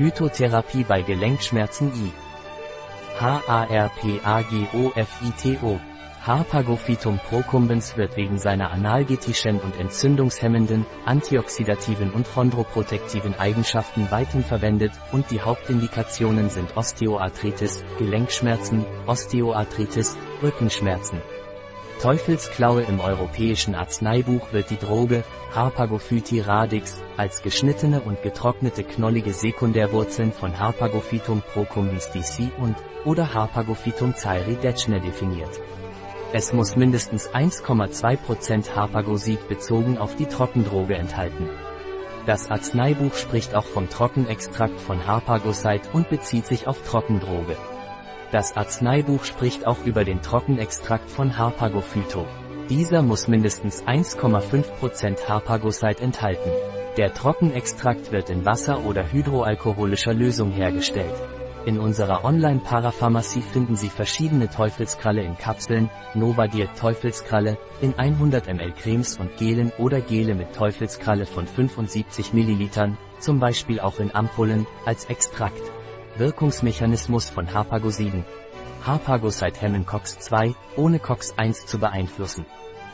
Phytotherapie bei Gelenkschmerzen I. HARPAGOFITO Harpagophytum procumbens wird wegen seiner analgetischen und entzündungshemmenden, antioxidativen und chondroprotektiven Eigenschaften weithin verwendet und die Hauptindikationen sind Osteoarthritis, Gelenkschmerzen, Osteoarthritis, Rückenschmerzen. Teufelsklaue im europäischen Arzneibuch wird die Droge, Harpagophyti radix, als geschnittene und getrocknete knollige Sekundärwurzeln von Harpagophytum procumbens dc und, oder Harpagophytum zairi decne definiert. Es muss mindestens 1,2% Harpagosid bezogen auf die Trockendroge enthalten. Das Arzneibuch spricht auch vom Trockenextrakt von Harpagoside und bezieht sich auf Trockendroge. Das Arzneibuch spricht auch über den Trockenextrakt von Harpagophyto. Dieser muss mindestens 1,5% Harpagoside enthalten. Der Trockenextrakt wird in Wasser oder hydroalkoholischer Lösung hergestellt. In unserer Online-Parapharmacie finden Sie verschiedene Teufelskralle in Kapseln, Novadiet Teufelskralle, in 100 ml Cremes und Gelen oder Gele mit Teufelskralle von 75 ml, zum Beispiel auch in Ampullen, als Extrakt. Wirkungsmechanismus von Harpagosiden. Harpagoside hemmen COX-2, ohne COX-1 zu beeinflussen.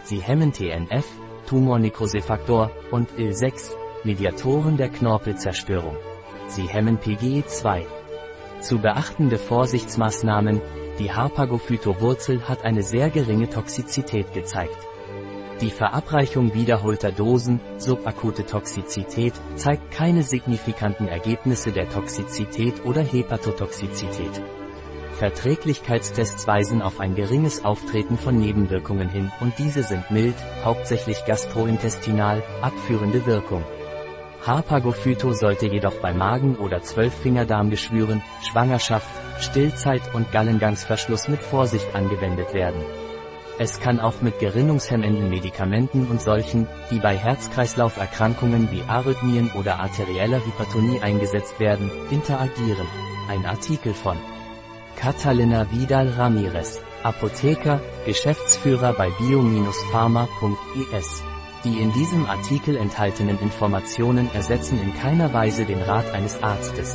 Sie hemmen TNF, Tumornekrosefaktor, und IL-6, Mediatoren der Knorpelzerstörung. Sie hemmen PGE2. Zu beachtende Vorsichtsmaßnahmen, die Harpagophyto-Wurzel hat eine sehr geringe Toxizität gezeigt. Die Verabreichung wiederholter Dosen, subakute Toxizität, zeigt keine signifikanten Ergebnisse der Toxizität oder Hepatotoxizität. Verträglichkeitstests weisen auf ein geringes Auftreten von Nebenwirkungen hin und diese sind mild, hauptsächlich gastrointestinal, abführende Wirkung. Harpagophyto sollte jedoch bei Magen- oder Zwölffingerdarmgeschwüren, Schwangerschaft, Stillzeit und Gallengangsverschluss mit Vorsicht angewendet werden. Es kann auch mit gerinnungshemmenden Medikamenten und solchen, die bei Herz-Kreislauf-Erkrankungen wie Arrhythmien oder arterieller Hypertonie eingesetzt werden, interagieren. Ein Artikel von Catalina Vidal Ramirez, Apotheker, Geschäftsführer bei bio-pharma.es. Die in diesem Artikel enthaltenen Informationen ersetzen in keiner Weise den Rat eines Arztes.